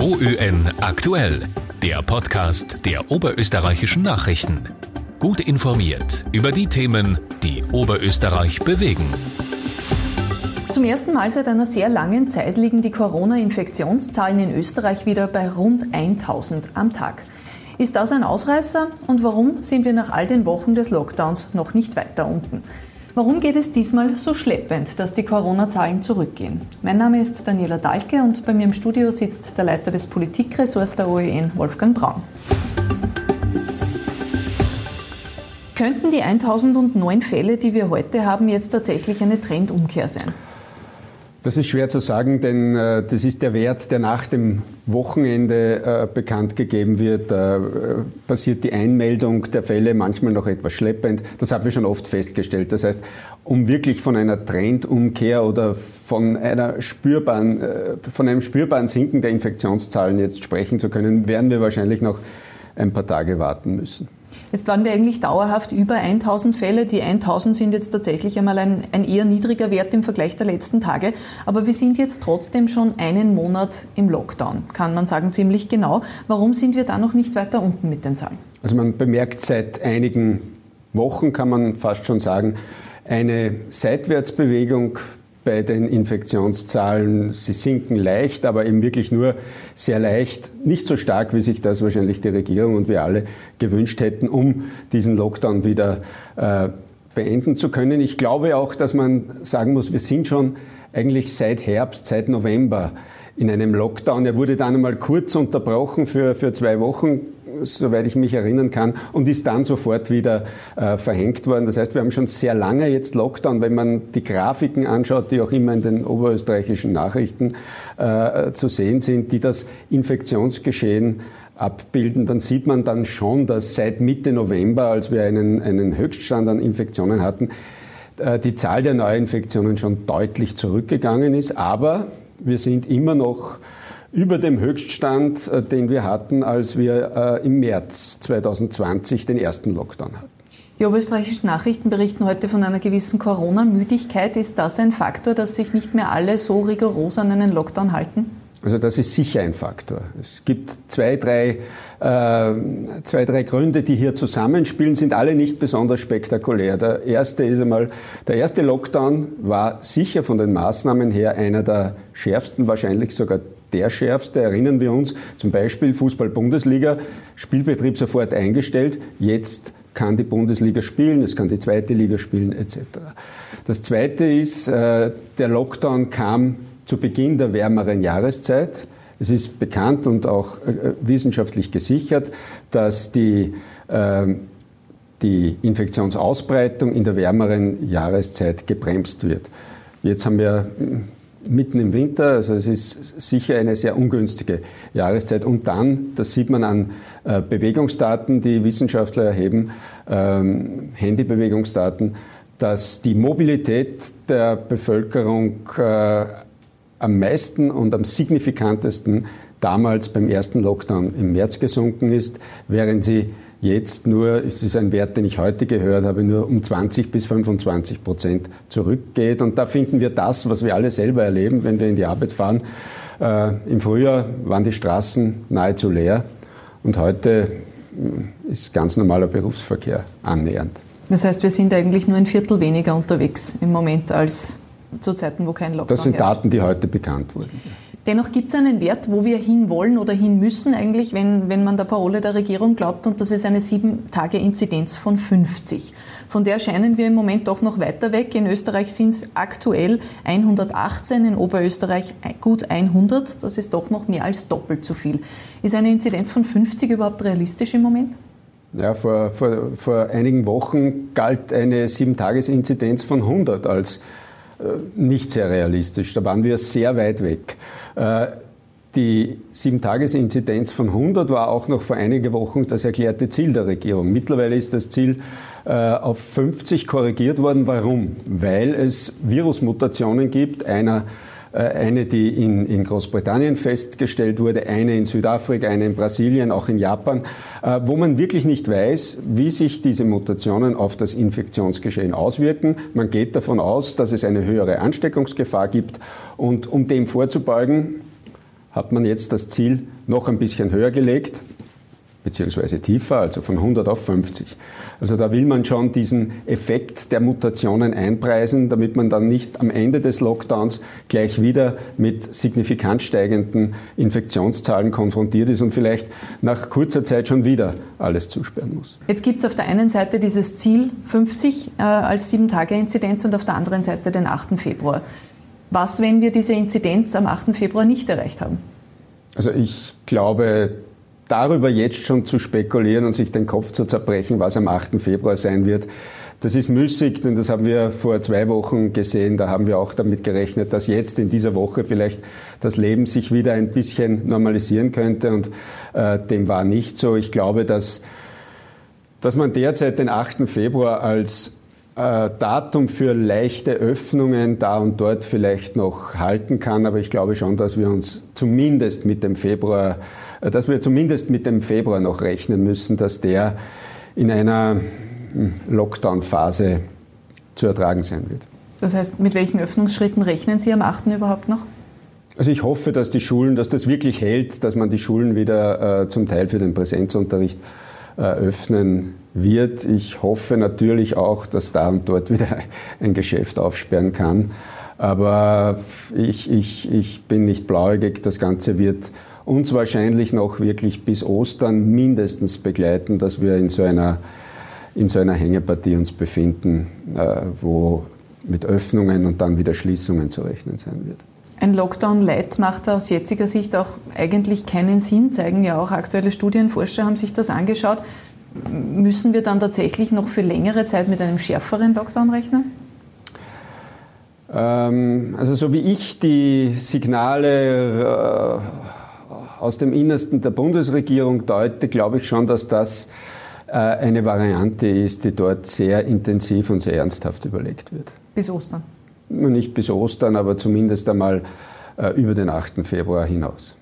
OÖN aktuell, der Podcast der oberösterreichischen Nachrichten. Gut informiert über die Themen, die Oberösterreich bewegen. Zum ersten Mal seit einer sehr langen Zeit liegen die Corona-Infektionszahlen in Österreich wieder bei rund 1000 am Tag. Ist das ein Ausreißer und warum sind wir nach all den Wochen des Lockdowns noch nicht weiter unten? Warum geht es diesmal so schleppend, dass die Corona-Zahlen zurückgehen? Mein Name ist Daniela Dahlke und bei mir im Studio sitzt der Leiter des Politikressorts der OEN, Wolfgang Braun. Könnten die 1009 Fälle, die wir heute haben, jetzt tatsächlich eine Trendumkehr sein? Das ist schwer zu sagen, denn äh, das ist der Wert, der nach dem Wochenende äh, bekannt gegeben wird. Äh, passiert die Einmeldung der Fälle manchmal noch etwas schleppend. Das haben wir schon oft festgestellt. Das heißt, um wirklich von einer Trendumkehr oder von, einer spürbaren, äh, von einem spürbaren Sinken der Infektionszahlen jetzt sprechen zu können, werden wir wahrscheinlich noch ein paar Tage warten müssen. Jetzt waren wir eigentlich dauerhaft über 1000 Fälle. Die 1000 sind jetzt tatsächlich einmal ein, ein, eher niedriger Wert im Vergleich der letzten Tage. Aber wir sind jetzt trotzdem schon einen Monat im Lockdown, kann man sagen, ziemlich genau. Warum sind wir da noch nicht weiter unten mit den Zahlen? Also man bemerkt seit einigen Wochen, kann man fast schon sagen, eine Seitwärtsbewegung bei den Infektionszahlen. Sie sinken leicht, aber eben wirklich nur sehr leicht, nicht so stark, wie sich das wahrscheinlich die Regierung und wir alle gewünscht hätten, um diesen Lockdown wieder äh, beenden zu können. Ich glaube auch, dass man sagen muss, wir sind schon eigentlich seit Herbst, seit November in einem Lockdown. Er wurde dann einmal kurz unterbrochen für, für zwei Wochen, soweit ich mich erinnern kann, und ist dann sofort wieder äh, verhängt worden. Das heißt, wir haben schon sehr lange jetzt Lockdown. Wenn man die Grafiken anschaut, die auch immer in den oberösterreichischen Nachrichten äh, zu sehen sind, die das Infektionsgeschehen abbilden, dann sieht man dann schon, dass seit Mitte November, als wir einen, einen Höchststand an Infektionen hatten, äh, die Zahl der Neuinfektionen schon deutlich zurückgegangen ist. Aber wir sind immer noch über dem Höchststand, äh, den wir hatten, als wir äh, im März 2020 den ersten Lockdown hatten. Die oberösterreichischen Nachrichten berichten heute von einer gewissen Corona-Müdigkeit. Ist das ein Faktor, dass sich nicht mehr alle so rigoros an einen Lockdown halten? Also das ist sicher ein Faktor. Es gibt zwei, drei, äh, zwei, drei Gründe, die hier zusammenspielen, sind alle nicht besonders spektakulär. Der erste ist einmal, der erste Lockdown war sicher von den Maßnahmen her einer der schärfsten, wahrscheinlich sogar der schärfste. Erinnern wir uns zum Beispiel Fußball-Bundesliga, Spielbetrieb sofort eingestellt, jetzt kann die Bundesliga spielen, es kann die zweite Liga spielen etc. Das zweite ist, äh, der Lockdown kam zu Beginn der wärmeren Jahreszeit. Es ist bekannt und auch äh, wissenschaftlich gesichert, dass die, äh, die Infektionsausbreitung in der wärmeren Jahreszeit gebremst wird. Jetzt haben wir äh, mitten im Winter, also es ist sicher eine sehr ungünstige Jahreszeit. Und dann, das sieht man an äh, Bewegungsdaten, die Wissenschaftler erheben, ähm, Handybewegungsdaten, dass die Mobilität der Bevölkerung äh, am meisten und am signifikantesten damals beim ersten Lockdown im März gesunken ist, während sie jetzt nur, es ist ein Wert, den ich heute gehört habe, nur um 20 bis 25 Prozent zurückgeht. Und da finden wir das, was wir alle selber erleben, wenn wir in die Arbeit fahren. Äh, Im Frühjahr waren die Straßen nahezu leer und heute äh, ist ganz normaler Berufsverkehr annähernd. Das heißt, wir sind eigentlich nur ein Viertel weniger unterwegs im Moment als zu Zeiten, wo kein Lockdown Das sind herrscht. Daten, die heute bekannt wurden. Dennoch gibt es einen Wert, wo wir hinwollen oder hin müssen, eigentlich, wenn, wenn man der Parole der Regierung glaubt, und das ist eine sieben-Tage-Inzidenz von 50. Von der scheinen wir im Moment doch noch weiter weg. In Österreich sind es aktuell 118, in Oberösterreich gut 100. Das ist doch noch mehr als doppelt so viel. Ist eine Inzidenz von 50 überhaupt realistisch im Moment? Ja, vor, vor, vor einigen Wochen galt eine Sieben-Tages-Inzidenz von 100 als nicht sehr realistisch. Da waren wir sehr weit weg. Äh, die Sieben-Tages-Inzidenz von 100 war auch noch vor einigen Wochen das erklärte Ziel der Regierung. Mittlerweile ist das Ziel äh, auf 50 korrigiert worden. Warum? Weil es Virusmutationen gibt. Einer äh, eine, die in, in, Großbritannien festgestellt wurde, eine in Südafrika, eine in Brasilien, auch in Japan, äh, wo man wirklich nicht weiß, wie sich diese Mutationen auf das Infektionsgeschehen auswirken. Man geht davon aus, dass es eine höhere Ansteckungsgefahr gibt und um dem vorzubeugen, hat man jetzt das Ziel noch ein bisschen höher gelegt beziehungsweise tiefer, also von 100 auf 50. Also da will man schon diesen Effekt der Mutationen einpreisen, damit man dann nicht am Ende des Lockdowns gleich wieder mit signifikant steigenden Infektionszahlen konfrontiert ist und vielleicht nach kurzer Zeit schon wieder alles zusperren muss. Jetzt gibt es auf der einen Seite dieses Ziel 50 äh, als 7-Tage-Inzidenz und auf der anderen Seite den 8. Februar. Was, wenn wir diese Inzidenz am 8. Februar nicht erreicht haben? Also ich glaube, darüber jetzt schon zu spekulieren und sich den Kopf zu zerbrechen, was am 8. Februar sein wird, das ist müßig, denn das haben wir vor zwei Wochen gesehen. Da haben wir auch damit gerechnet, dass jetzt in dieser Woche vielleicht das Leben sich wieder ein bisschen normalisieren könnte. Und äh, dem war nicht so. Ich glaube, dass, dass man derzeit den 8. Februar als Datum für leichte Öffnungen da und dort vielleicht noch halten kann. Aber ich glaube schon, dass wir uns zumindest mit dem Februar äh, dass wir zumindest mit dem Februar noch rechnen müssen, dass der in einer hm, Lockdown-Phase zu ertragen sein wird. Das heißt, mit welchen Öffnungsschritten rechnen Sie am 8. überhaupt noch? Also ich hoffe, dass die Schulen, dass das wirklich hält, dass man die Schulen wieder äh, zum Teil für den Präsenzunterricht äh, öffnen wird. Ich hoffe natürlich auch, dass da und dort wieder ein Geschäft aufsperren kann. Aber ich, ich, ich bin nicht blauäugig. Das Ganze wird uns wahrscheinlich noch wirklich bis Ostern mindestens begleiten, dass wir in so einer, in so einer Hängepartie uns befinden, äh, wo mit Öffnungen und dann wieder Schließungen zu rechnen sein wird. Ein Lockdown-Light macht aus jetziger Sicht auch eigentlich keinen Sinn, zeigen ja auch aktuelle Studienforscher, haben sich das angeschaut. Müssen wir dann tatsächlich noch für längere Zeit mit einem schärferen Lockdown rechnen? Ähm, also so wie ich die Signale äh, aus dem Innersten der Bundesregierung deute, glaube ich schon, dass das äh, eine Variante ist, die dort sehr intensiv und sehr ernsthaft überlegt wird. Bis Ostern? Nicht bis Ostern, aber zumindest einmal äh, über den 8. Februar hinaus.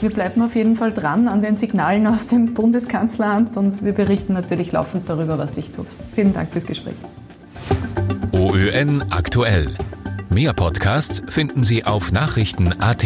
Wir bleiben auf jeden Fall dran an den Signalen aus dem Bundeskanzleramt und wir berichten natürlich laufend darüber, was sich tut. Vielen Dank fürs Gespräch. OÖN aktuell. Mehr Podcasts finden Sie auf Nachrichten.at.